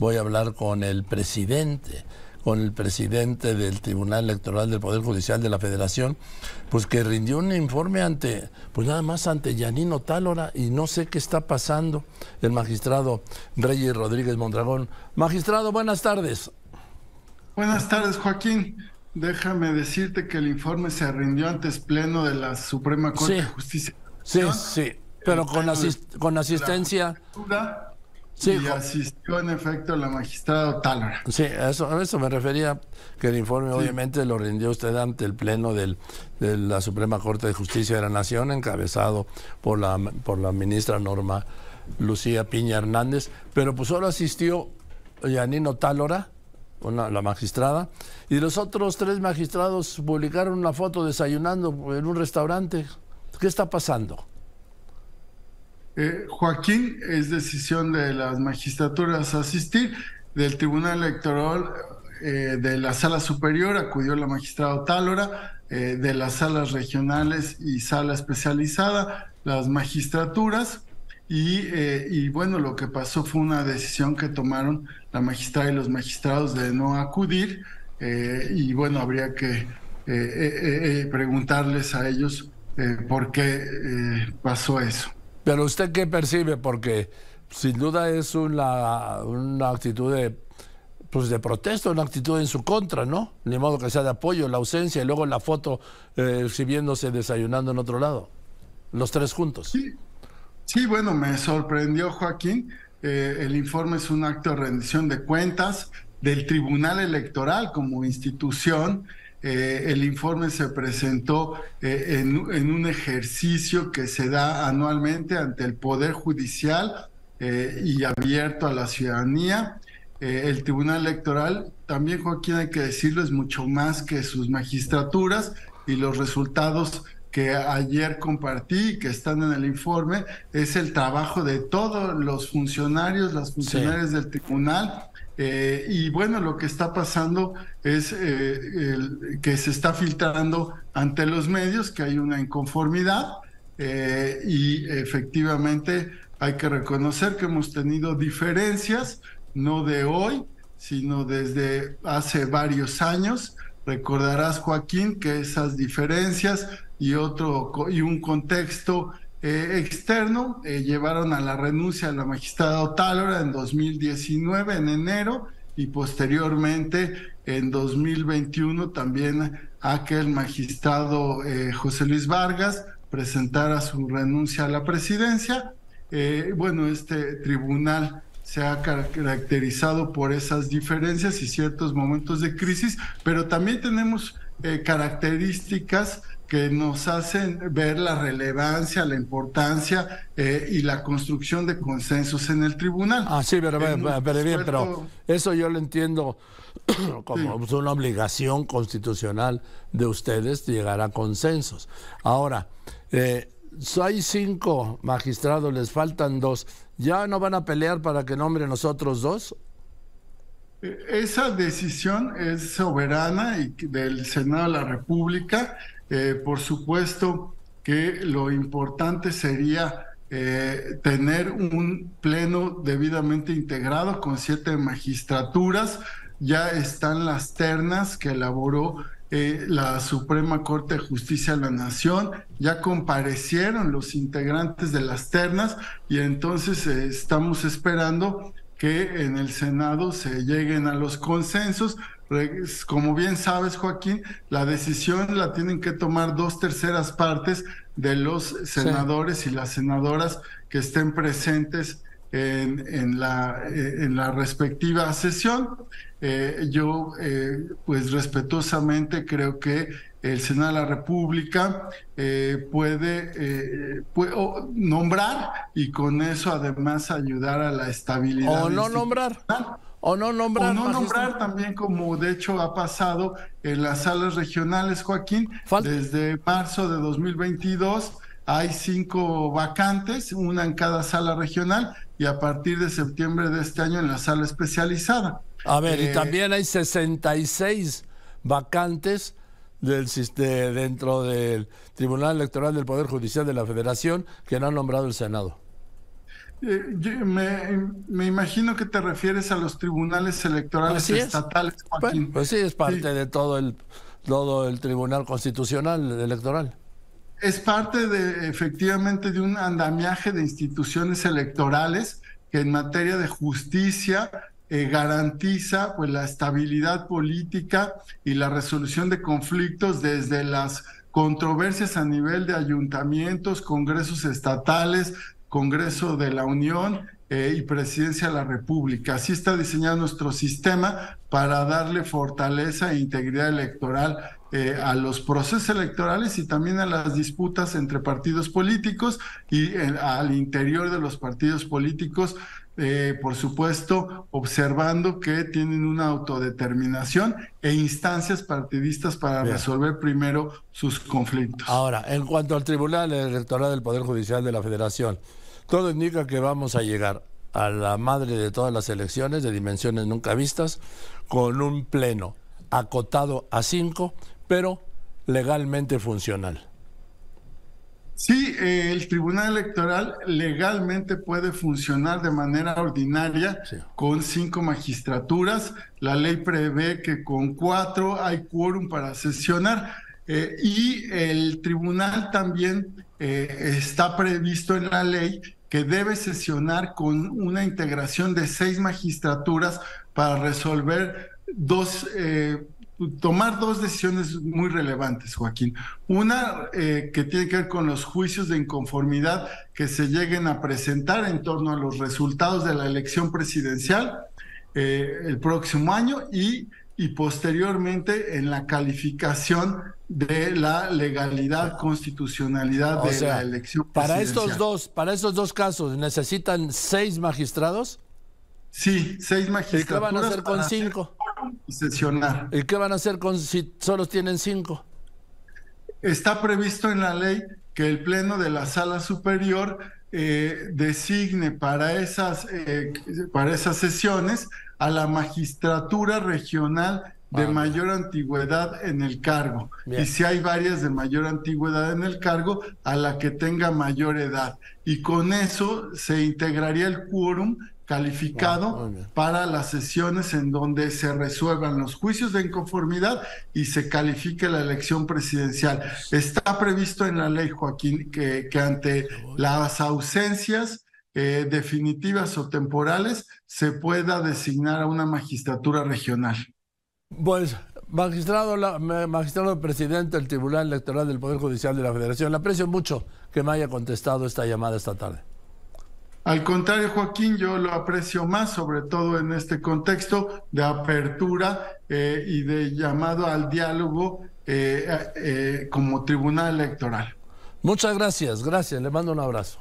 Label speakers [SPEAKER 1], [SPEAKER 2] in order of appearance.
[SPEAKER 1] voy a hablar con el presidente con el presidente del Tribunal Electoral del Poder Judicial de la Federación, pues que rindió un informe ante, pues nada más ante Yanino Tálora y no sé qué está pasando el magistrado Reyes Rodríguez Mondragón. Magistrado, buenas tardes.
[SPEAKER 2] Buenas tardes, Joaquín. Déjame decirte que el informe se rindió antes pleno de la Suprema Corte de Justicia.
[SPEAKER 1] Sí, sí, pero con, con asistencia
[SPEAKER 2] Sí, y asistió en efecto la magistrada Tálora.
[SPEAKER 1] Sí, a eso, eso me refería, que el informe obviamente lo rindió usted ante el Pleno del, de la Suprema Corte de Justicia de la Nación, encabezado por la, por la ministra Norma Lucía Piña Hernández, pero pues solo asistió Yanino Tálora, la magistrada, y los otros tres magistrados publicaron una foto desayunando en un restaurante. ¿Qué está pasando?
[SPEAKER 2] Eh, Joaquín, es decisión de las magistraturas asistir, del Tribunal Electoral eh, de la Sala Superior acudió la magistrada Tálora, eh, de las salas regionales y sala especializada, las magistraturas, y, bueno, lo que pasó fue una decisión que tomaron la magistrada y los magistrados de no acudir, y bueno, habría que preguntarles a ellos por qué pasó eso.
[SPEAKER 1] Pero usted qué percibe, porque sin duda es una, una actitud de, pues de protesta, una actitud en su contra, ¿no? Ni modo que sea de apoyo, la ausencia y luego la foto eh, exhibiéndose desayunando en otro lado, los tres juntos.
[SPEAKER 2] Sí, sí bueno, me sorprendió Joaquín. Eh, el informe es un acto de rendición de cuentas del Tribunal Electoral como institución eh, el informe se presentó eh, en, un ejercicio que se da anualmente ante el Poder Judicial eh, y abierto a la ciudadanía. el Tribunal Electoral, también Joaquín hay que decirlo, es mucho más que sus magistraturas y los resultados que ayer compartí, que están en el informe, es el trabajo de todos los funcionarios, las funcionarias del tribunal, eh, y bueno, lo que está pasando es eh, que se está filtrando ante los medios que hay una inconformidad eh, y efectivamente hay que reconocer que hemos tenido diferencias, no de hoy, sino desde hace varios años. Recordarás, Joaquín, que esas diferencias y otro y un contexto eh, externo eh, llevaron a la renuncia de la magistrada Otálora en 2019, en enero, y posteriormente en 2021 también a que el magistrado eh, José Luis Vargas presentara su renuncia a la presidencia. bueno, este tribunal se ha caracterizado por esas diferencias y ciertos momentos de crisis, pero también tenemos características que nos hacen ver la relevancia, la importancia eh, y la construcción de consensos en el tribunal.
[SPEAKER 1] Ah, sí, pero, pero, bien, pero eso yo lo entiendo como una obligación constitucional de ustedes llegar a consensos. Ahora, eh, hay cinco magistrados, les faltan dos. ¿Ya no van a pelear para que nombren los otros dos?
[SPEAKER 2] Eh, esa decisión es soberana y del Senado de la República eh, por supuesto que lo importante sería eh, tener un pleno debidamente integrado con siete magistraturas. Ya están las ternas que elaboró eh, la Suprema Corte de Justicia de la Nación, ya comparecieron los integrantes de las ternas y entonces estamos esperando que en el Senado se lleguen a los consensos como bien sabes, Joaquín, la decisión la tienen que tomar dos terceras partes de los senadores y las senadoras que estén presentes en, la, eh, en la respectiva sesión. Eh, yo, eh, pues respetuosamente, creo que el Senado de la República puede, nombrar y con eso además ayudar a la estabilidad.
[SPEAKER 1] O no nombrar. O no nombrar.
[SPEAKER 2] no nombrar también, como de hecho ha pasado en las salas regionales, Joaquín. Desde marzo de 2022 hay cinco vacantes, una en cada sala regional, y a partir de septiembre de este año en la sala especializada.
[SPEAKER 1] A ver, y eh, también hay 66 vacantes del, dentro del Tribunal Electoral del Poder Judicial de la Federación que no ha nombrado el Senado.
[SPEAKER 2] Eh, me, imagino que te refieres a los tribunales electorales estatales,
[SPEAKER 1] Joaquín. pues sí, es parte de todo el, todo el Tribunal Constitucional Electoral.
[SPEAKER 2] Es parte de, efectivamente, de un andamiaje de instituciones electorales que en materia de justicia eh, garantiza pues, la estabilidad política y la resolución de conflictos desde las controversias a nivel de ayuntamientos, congresos estatales, Congreso de la Unión eh, y Presidencia de la República. Así está diseñado nuestro sistema para darle fortaleza e integridad electoral eh, a los procesos electorales y también a las disputas entre partidos políticos y al interior de los partidos políticos eh, por supuesto, observando que tienen una autodeterminación e instancias partidistas para resolver primero sus conflictos.
[SPEAKER 1] Ahora, en cuanto al Tribunal Electoral del Poder Judicial de la Federación, todo indica que vamos a llegar a la madre de todas las elecciones de dimensiones nunca vistas, con un pleno acotado a cinco, pero legalmente funcional.
[SPEAKER 2] Sí, eh, el Tribunal Electoral legalmente puede funcionar de manera ordinaria con cinco magistraturas. La ley prevé que con cuatro hay quórum para sesionar. Eh, y el tribunal también eh, está previsto en la ley que debe sesionar con una integración de seis magistraturas para resolver dos tomar dos decisiones muy relevantes, Joaquín. Una eh, que tiene que ver con los juicios de inconformidad que se lleguen a presentar en torno a los resultados de la elección presidencial eh, el próximo año y, y posteriormente en la calificación de la legalidad, constitucionalidad de la elección
[SPEAKER 1] presidencial. Para estos dos, para estos dos casos, ¿necesitan seis magistrados?
[SPEAKER 2] Sí, seis magistrados.
[SPEAKER 1] ¿Y qué van a hacer con cinco?
[SPEAKER 2] Y sesionar.
[SPEAKER 1] ¿Y qué van a hacer con si solo tienen cinco?
[SPEAKER 2] Está previsto en la ley que el Pleno de la Sala Superior eh, designe para esas, eh, para esas sesiones a la magistratura regional de ah, mayor antigüedad en el cargo. Y si hay varias de mayor antigüedad en el cargo, a la que tenga mayor edad. Y con eso se integraría el quórum calificado para las sesiones en donde se resuelvan los juicios de inconformidad y se califique la elección presidencial. Está previsto en la ley, Joaquín, que, que ante las ausencias eh, definitivas o temporales se pueda designar a una magistratura regional.
[SPEAKER 1] Pues, magistrado, magistrado presidente del Tribunal Electoral del Poder Judicial de la Federación, le aprecio mucho que me haya contestado esta llamada esta tarde.
[SPEAKER 2] Al contrario, Joaquín, yo lo aprecio más, sobre todo en este contexto de apertura eh, y de llamado al diálogo eh, eh, como tribunal electoral.
[SPEAKER 1] Muchas gracias, gracias, le mando un abrazo.